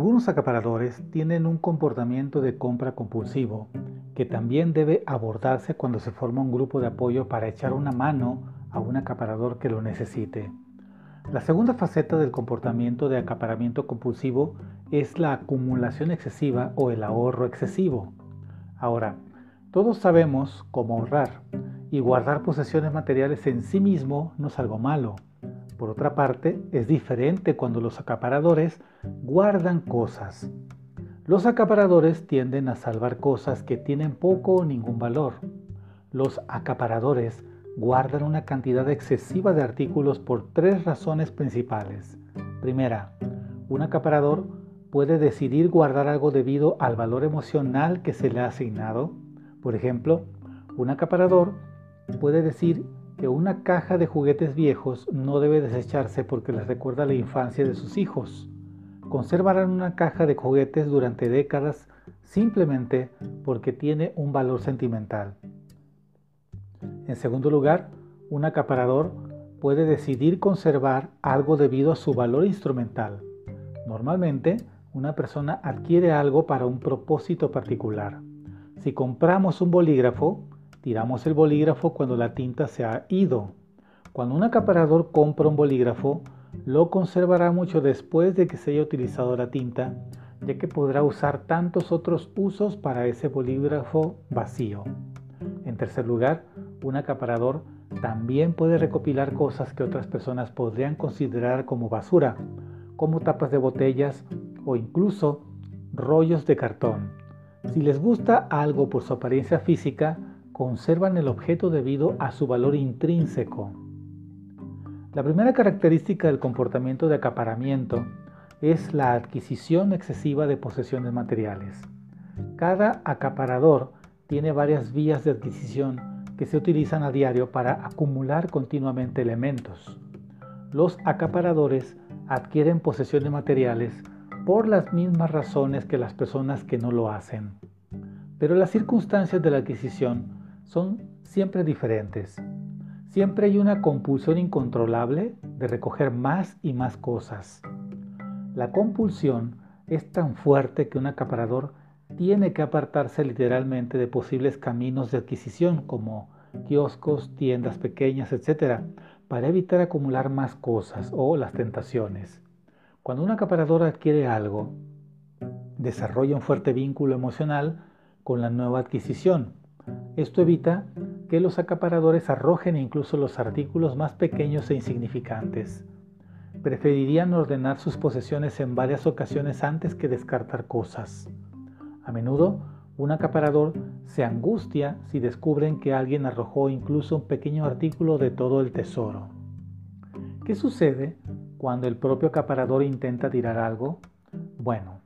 Algunos acaparadores tienen un comportamiento de compra compulsivo que también debe abordarse cuando se forma un grupo de apoyo para echar una mano a un acaparador que lo necesite. La segunda faceta del comportamiento de acaparamiento compulsivo es la acumulación excesiva o el ahorro excesivo. Ahora, todos sabemos cómo ahorrar y guardar posesiones materiales en sí mismo no es algo malo. Por otra parte, es diferente cuando los acaparadores guardan cosas. Los acaparadores tienden a salvar cosas que tienen poco o ningún valor. Los acaparadores guardan una cantidad excesiva de artículos por tres razones principales. Primera, un acaparador puede decidir guardar algo debido al valor emocional que se le ha asignado. Por ejemplo, un acaparador puede decir que una caja de juguetes viejos no debe desecharse porque les recuerda la infancia de sus hijos. Conservarán una caja de juguetes durante décadas simplemente porque tiene un valor sentimental. En segundo lugar, un acaparador puede decidir conservar algo debido a su valor instrumental. Normalmente, una persona adquiere algo para un propósito particular. Si compramos un bolígrafo, Tiramos el bolígrafo cuando la tinta se ha ido. Cuando un acaparador compra un bolígrafo, lo conservará mucho después de que se haya utilizado la tinta, ya que podrá usar tantos otros usos para ese bolígrafo vacío. En tercer lugar, un acaparador también puede recopilar cosas que otras personas podrían considerar como basura, como tapas de botellas o incluso rollos de cartón. Si les gusta algo por su apariencia física, conservan el objeto debido a su valor intrínseco. La primera característica del comportamiento de acaparamiento es la adquisición excesiva de posesiones materiales. Cada acaparador tiene varias vías de adquisición que se utilizan a diario para acumular continuamente elementos. Los acaparadores adquieren posesiones materiales por las mismas razones que las personas que no lo hacen. Pero las circunstancias de la adquisición son siempre diferentes. Siempre hay una compulsión incontrolable de recoger más y más cosas. La compulsión es tan fuerte que un acaparador tiene que apartarse literalmente de posibles caminos de adquisición como kioscos, tiendas pequeñas, etc., para evitar acumular más cosas o las tentaciones. Cuando un acaparador adquiere algo, desarrolla un fuerte vínculo emocional con la nueva adquisición esto evita que los acaparadores arrojen incluso los artículos más pequeños e insignificantes. Preferirían ordenar sus posesiones en varias ocasiones antes que descartar cosas. A menudo, un acaparador se angustia si descubren que alguien arrojó incluso un pequeño artículo de todo el tesoro. ¿Qué sucede cuando el propio acaparador intenta tirar algo? Bueno,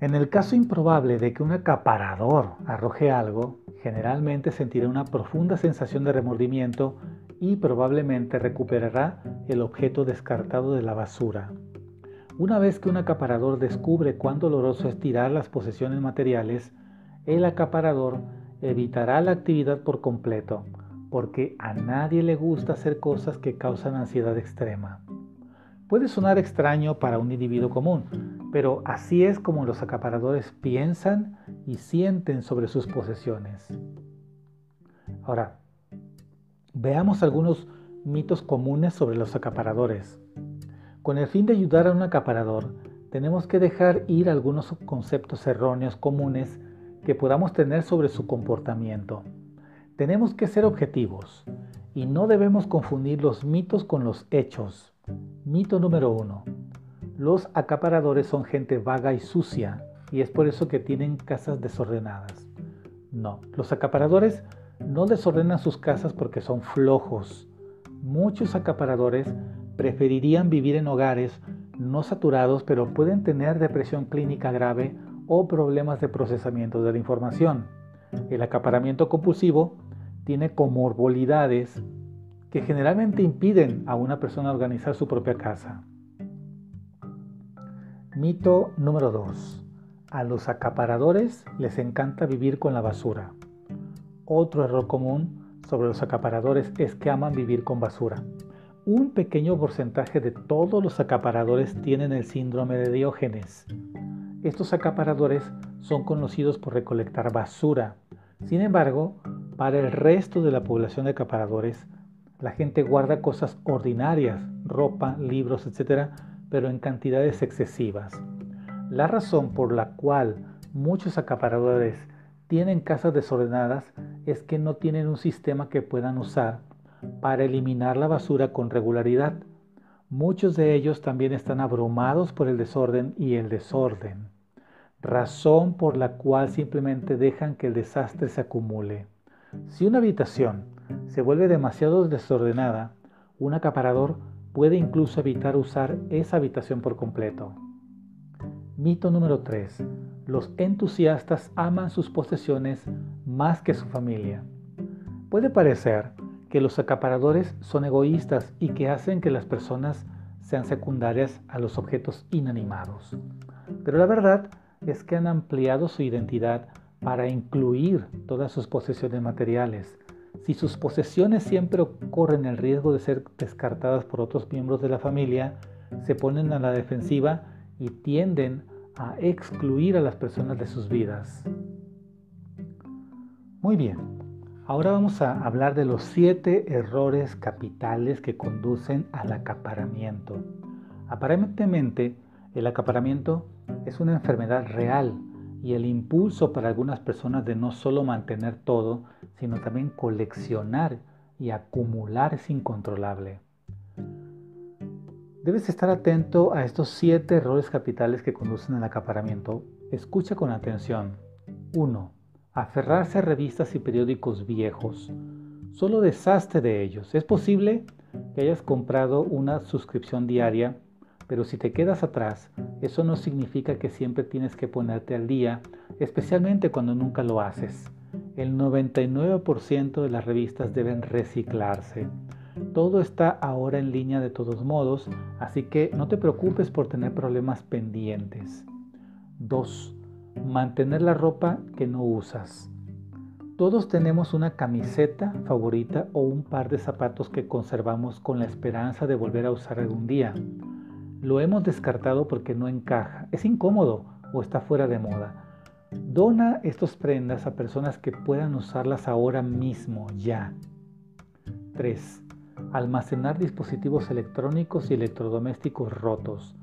en el caso improbable de que un acaparador arroje algo, generalmente sentirá una profunda sensación de remordimiento y probablemente recuperará el objeto descartado de la basura. Una vez que un acaparador descubre cuán doloroso es tirar las posesiones materiales, el acaparador evitará la actividad por completo, porque a nadie le gusta hacer cosas que causan ansiedad extrema. Puede sonar extraño para un individuo común, pero así es como los acaparadores piensan y sienten sobre sus posesiones. Ahora, veamos algunos mitos comunes sobre los acaparadores. Con el fin de ayudar a un acaparador, tenemos que dejar ir algunos conceptos erróneos comunes que podamos tener sobre su comportamiento. Tenemos que ser objetivos y no debemos confundir los mitos con los hechos. Mito número uno. Los acaparadores son gente vaga y sucia y es por eso que tienen casas desordenadas. No, los acaparadores no desordenan sus casas porque son flojos. Muchos acaparadores preferirían vivir en hogares no saturados, pero pueden tener depresión clínica grave o problemas de procesamiento de la información. El acaparamiento compulsivo tiene comorbilidades que generalmente impiden a una persona organizar su propia casa. Mito número 2. A los acaparadores les encanta vivir con la basura. Otro error común sobre los acaparadores es que aman vivir con basura. un pequeño porcentaje de todos los acaparadores tienen el síndrome de Diógenes. Estos acaparadores son conocidos por recolectar basura. Sin embargo, para el resto de la población de acaparadores, la gente guarda cosas ordinarias, ropa, libros, etc., pero en cantidades excesivas. La razón por la cual muchos acaparadores tienen casas desordenadas es que no tienen un sistema que puedan usar para eliminar la basura con regularidad. Muchos de ellos también están abrumados por el desorden y el desorden, razón por la cual simplemente dejan que el desastre se acumule. Si una habitación se vuelve demasiado desordenada, un acaparador puede incluso evitar usar esa habitación por completo. Mito número 3. Los entusiastas aman sus posesiones más que su familia. Puede parecer que los acaparadores son egoístas y que hacen que las personas sean secundarias a los objetos inanimados. Pero la verdad es que han ampliado su identidad para incluir todas sus posesiones materiales. Si sus posesiones siempre corren el riesgo de ser descartadas por otros miembros de la familia, se ponen a la defensiva y tienden a excluir a las personas de sus vidas. Muy bien, Ahora vamos a hablar de los siete errores capitales que conducen al acaparamiento. Aparentemente, el acaparamiento es una enfermedad real y el impulso para algunas personas de no solo mantener todo, sino también coleccionar y acumular es incontrolable. Debes estar atento a estos siete errores capitales que conducen al acaparamiento. Escucha con atención. 1 aferrarse a revistas y periódicos viejos. Solo deshazte de ellos. Es posible que hayas comprado una suscripción diaria, pero si te quedas atrás, eso no significa que siempre tienes que ponerte al día, especialmente cuando nunca lo haces. El 99% de las revistas deben reciclarse. Todo está ahora en línea de todos modos, así que no te preocupes por tener problemas pendientes. 2 mantener la ropa que no usas. Todos tenemos una camiseta favorita o un par de zapatos que conservamos con la esperanza de volver a usar algún día. Lo hemos descartado porque no encaja, es incómodo o está fuera de moda. Dona estas prendas a personas que puedan usarlas ahora mismo, ya. 3. Almacenar dispositivos electrónicos y electrodomésticos rotos.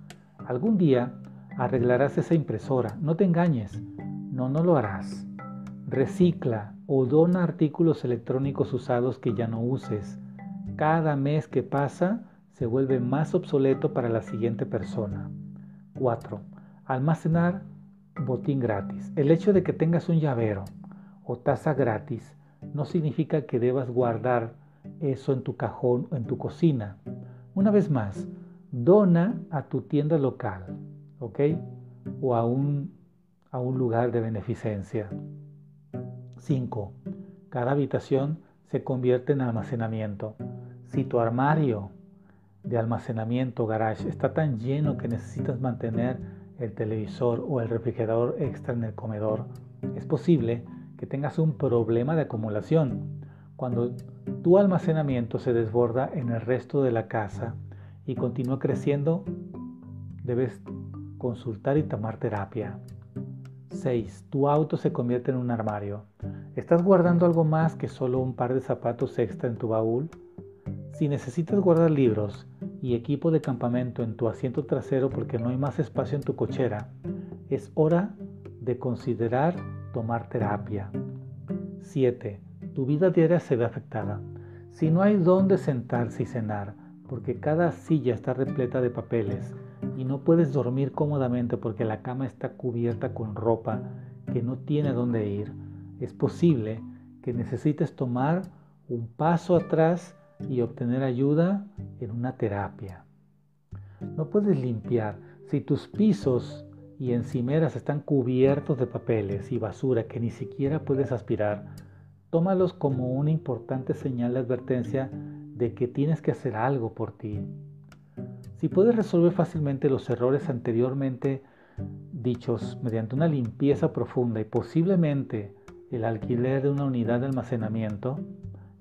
Algún día arreglarás esa impresora. No te engañes. No, no lo harás. Recicla o dona artículos electrónicos usados que ya no uses. Cada mes que pasa se vuelve más obsoleto para la siguiente persona. 4. Almacenar botín gratis. El hecho de que tengas un llavero o taza gratis no significa que debas guardar eso en tu cajón o en tu cocina. Una vez más, dona a tu tienda local. ¿ok? O a un, a un lugar de beneficencia. 5. Cada habitación se convierte en almacenamiento. Si tu armario de almacenamiento garage está tan lleno que necesitas mantener el televisor o el refrigerador extra en el comedor, es posible que tengas un problema de acumulación. Cuando tu almacenamiento se desborda en el resto de la casa y continúa creciendo, debes consultar y tomar terapia. 6. Tu auto se convierte en un armario. ¿Estás guardando algo más que solo un par de zapatos extra en tu baúl? Si necesitas guardar libros y equipo de campamento en tu asiento trasero porque no hay más espacio en tu cochera, es hora de considerar tomar terapia. 7. Tu vida diaria se ve afectada. Si no hay dónde sentarse y cenar, porque cada silla está repleta de papeles, y no puedes dormir cómodamente porque la cama está cubierta con ropa que no tiene dónde ir, es posible que necesites tomar un paso atrás y obtener ayuda en una terapia. No puedes limpiar si tus pisos y encimeras están cubiertos de papeles y basura que ni siquiera puedes aspirar. Tómalos como una importante señal de advertencia de que tienes que hacer algo por ti. Si puedes resolver fácilmente los errores anteriormente dichos mediante una limpieza profunda y posiblemente el alquiler de una unidad de almacenamiento,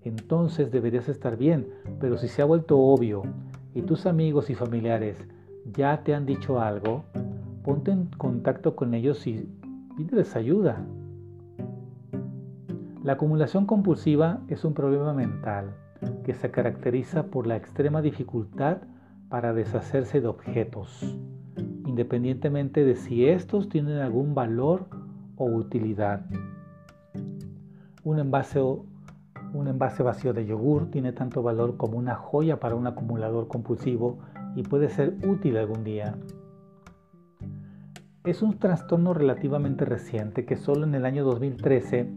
entonces deberías estar bien, pero si se ha vuelto obvio y tus amigos y familiares ya te han dicho algo, ponte en contacto con ellos y pídeles ayuda. La acumulación compulsiva es un problema mental que se caracteriza por la extrema dificultad para deshacerse de objetos, independientemente de si estos tienen algún valor o utilidad. Un envase, un envase vacío de yogur tiene tanto valor como una joya para un acumulador compulsivo y puede ser útil algún día. Es un trastorno relativamente reciente que solo en el año 2013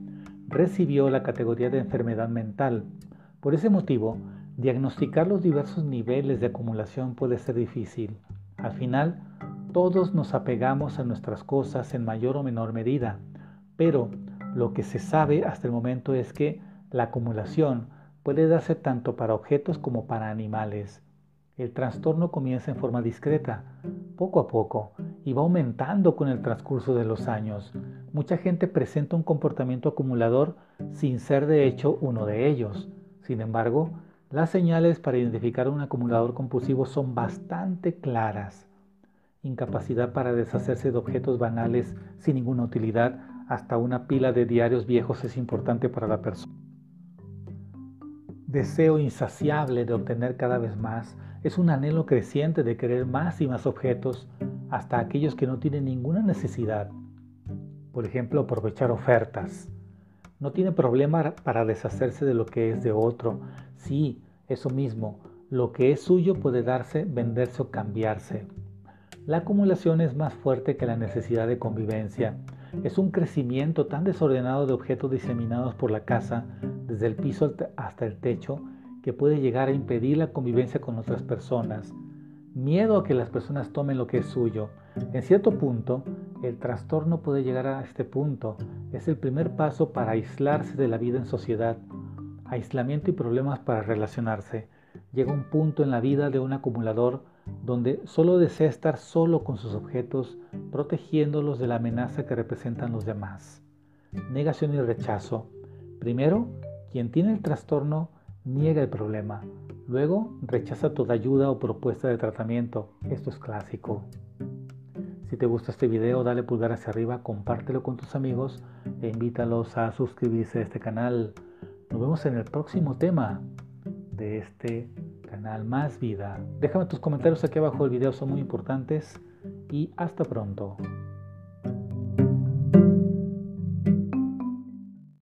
recibió la categoría de enfermedad mental. Por ese motivo, diagnosticar los diversos niveles de acumulación puede ser difícil. Al final, todos nos apegamos a nuestras cosas en mayor o menor medida, pero lo que se sabe hasta el momento es que la acumulación puede darse tanto para objetos como para animales. El trastorno comienza en forma discreta, poco a poco, y va aumentando con el transcurso de los años. Mucha gente presenta un comportamiento acumulador sin ser de hecho uno de ellos. Sin embargo, las señales para identificar un acumulador compulsivo son bastante claras. Incapacidad para deshacerse de objetos banales sin ninguna utilidad, hasta una pila de diarios viejos es importante para la persona. Deseo insaciable de obtener cada vez más, es un anhelo creciente de querer más y más objetos, hasta aquellos que no tienen ninguna necesidad. Por ejemplo, aprovechar ofertas. No tiene problema para deshacerse de lo que es de otro. Sí, eso mismo, lo que es suyo puede darse, venderse o cambiarse. La acumulación es más fuerte que la necesidad de convivencia es un crecimiento tan desordenado de objetos diseminados por la casa, desde el piso hasta el techo, que puede llegar a impedir la convivencia con otras personas. Miedo a que las personas tomen lo que es suyo. En cierto punto, el trastorno puede llegar a este punto. Es el primer paso para aislarse de la vida en sociedad. Aislamiento y problemas para relacionarse. Llega un punto en la vida de un acumulador donde solo desea estar solo con sus objetos, protegiéndolos de la amenaza que representan los demás. Negación y rechazo. Primero, quien tiene el trastorno niega el problema. Luego, rechaza toda ayuda o propuesta de tratamiento. Esto es clásico. Si te gusta este video, dale pulgar hacia arriba, compártelo con tus amigos e invítalos a suscribirse a este canal. Nos vemos en el próximo tema de este canal Más Vida. Déjame tus comentarios aquí abajo del video, son muy importantes y hasta pronto.